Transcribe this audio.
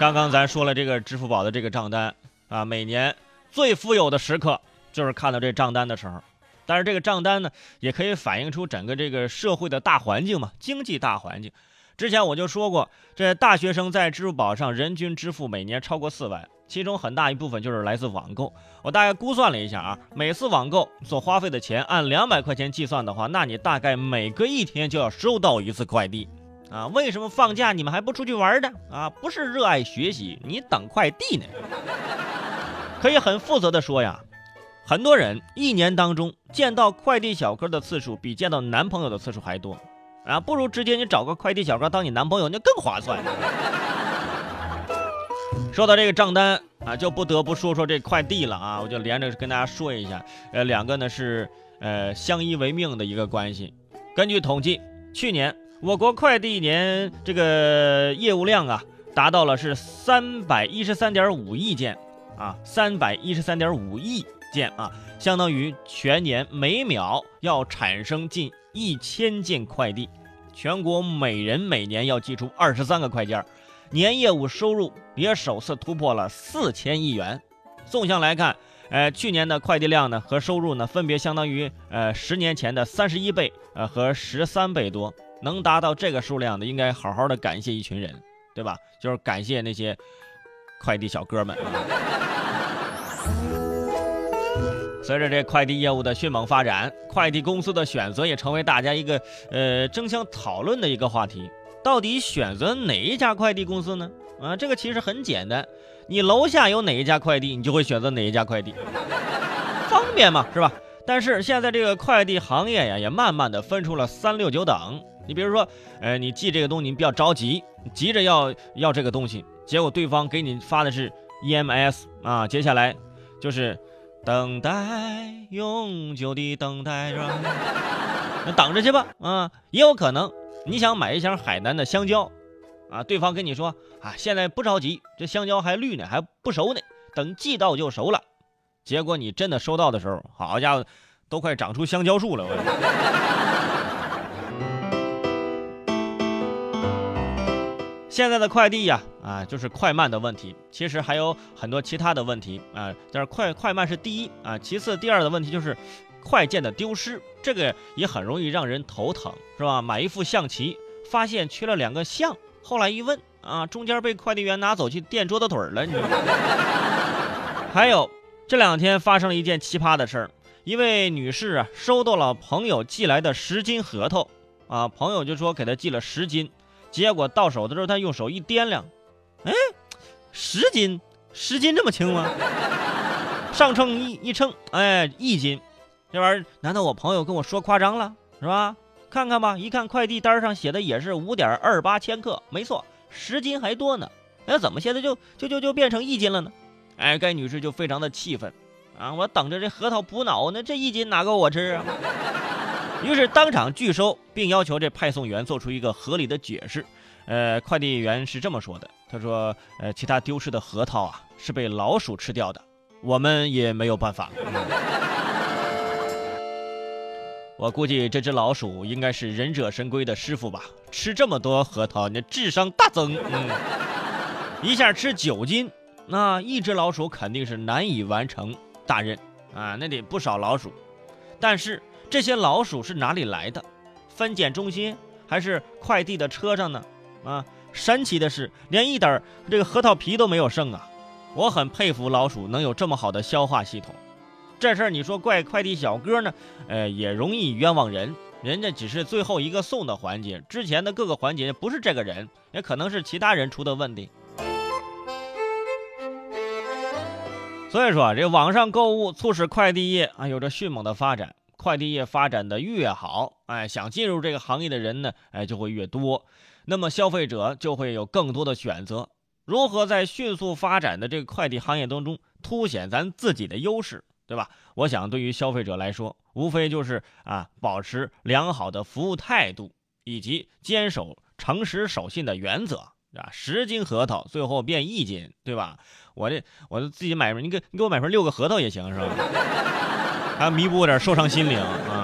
刚刚咱说了这个支付宝的这个账单啊，每年最富有的时刻就是看到这账单的时候。但是这个账单呢，也可以反映出整个这个社会的大环境嘛，经济大环境。之前我就说过，这大学生在支付宝上人均支付每年超过四万，其中很大一部分就是来自网购。我大概估算了一下啊，每次网购所花费的钱按两百块钱计算的话，那你大概每隔一天就要收到一次快递啊。为什么放假你们还不出去玩呢？啊，不是热爱学习，你等快递呢？可以很负责的说呀。很多人一年当中见到快递小哥的次数比见到男朋友的次数还多，啊，不如直接你找个快递小哥当你男朋友，那更划算。说到这个账单啊，就不得不说说这快递了啊，我就连着跟大家说一下，呃，两个呢是呃相依为命的一个关系。根据统计，去年我国快递年这个业务量啊，达到了是三百一十三点五亿件啊，三百一十三点五亿。件啊，相当于全年每秒要产生近一千件快递，全国每人每年要寄出二十三个快件，年业务收入也首次突破了四千亿元。纵向来看，呃，去年的快递量呢和收入呢，分别相当于呃十年前的三十一倍呃和十三倍多。能达到这个数量的，应该好好的感谢一群人，对吧？就是感谢那些快递小哥们。随着这快递业务的迅猛发展，快递公司的选择也成为大家一个呃争相讨论的一个话题。到底选择哪一家快递公司呢？啊，这个其实很简单，你楼下有哪一家快递，你就会选择哪一家快递，方便嘛，是吧？但是现在这个快递行业呀，也慢慢的分出了三六九等。你比如说，呃，你寄这个东西，你比较着急，急着要要这个东西，结果对方给你发的是 EMS 啊，接下来就是。等待，永久的等待，着？那等着去吧。啊，也有可能你想买一箱海南的香蕉，啊，对方跟你说啊，现在不着急，这香蕉还绿呢，还不熟呢，等寄到就熟了。结果你真的收到的时候，好家伙，都快长出香蕉树了。我现在的快递呀，啊，就是快慢的问题。其实还有很多其他的问题啊，但是快快慢是第一啊，其次第二的问题就是快件的丢失，这个也很容易让人头疼，是吧？买一副象棋，发现缺了两个象，后来一问啊，中间被快递员拿走去垫桌子腿了。你 还有这两天发生了一件奇葩的事儿，一位女士啊，收到了朋友寄来的十斤核桃，啊，朋友就说给她寄了十斤。结果到手的时候，他用手一掂量，哎，十斤，十斤这么轻吗？上秤一一称，哎，一斤，这玩意儿难道我朋友跟我说夸张了是吧？看看吧，一看快递单上写的也是五点二八千克，没错，十斤还多呢。哎，怎么现在就就就就变成一斤了呢？哎，该女士就非常的气愤啊！我等着这核桃补脑呢，这一斤哪够我吃啊？于是当场拒收，并要求这派送员做出一个合理的解释。呃，快递员是这么说的：“他说，呃，其他丢失的核桃啊是被老鼠吃掉的，我们也没有办法。我估计这只老鼠应该是忍者神龟的师傅吧？吃这么多核桃，你智商大增。嗯，一下吃九斤，那一只老鼠肯定是难以完成大任啊，那得不少老鼠。但是。”这些老鼠是哪里来的？分拣中心还是快递的车上呢？啊，神奇的是，连一点这个核桃皮都没有剩啊！我很佩服老鼠能有这么好的消化系统。这事儿你说怪快递小哥呢？呃，也容易冤枉人，人家只是最后一个送的环节，之前的各个环节不是这个人，也可能是其他人出的问题。所以说啊，这网上购物促使快递业啊有着迅猛的发展。快递业发展的越好，哎，想进入这个行业的人呢，哎，就会越多，那么消费者就会有更多的选择。如何在迅速发展的这个快递行业当中凸显咱自己的优势，对吧？我想对于消费者来说，无非就是啊，保持良好的服务态度，以及坚守诚实守信的原则啊。十斤核桃最后变一斤，对吧？我这我自己买份，你给你给我买份六个核桃也行，是吧？还弥补点受伤心灵啊。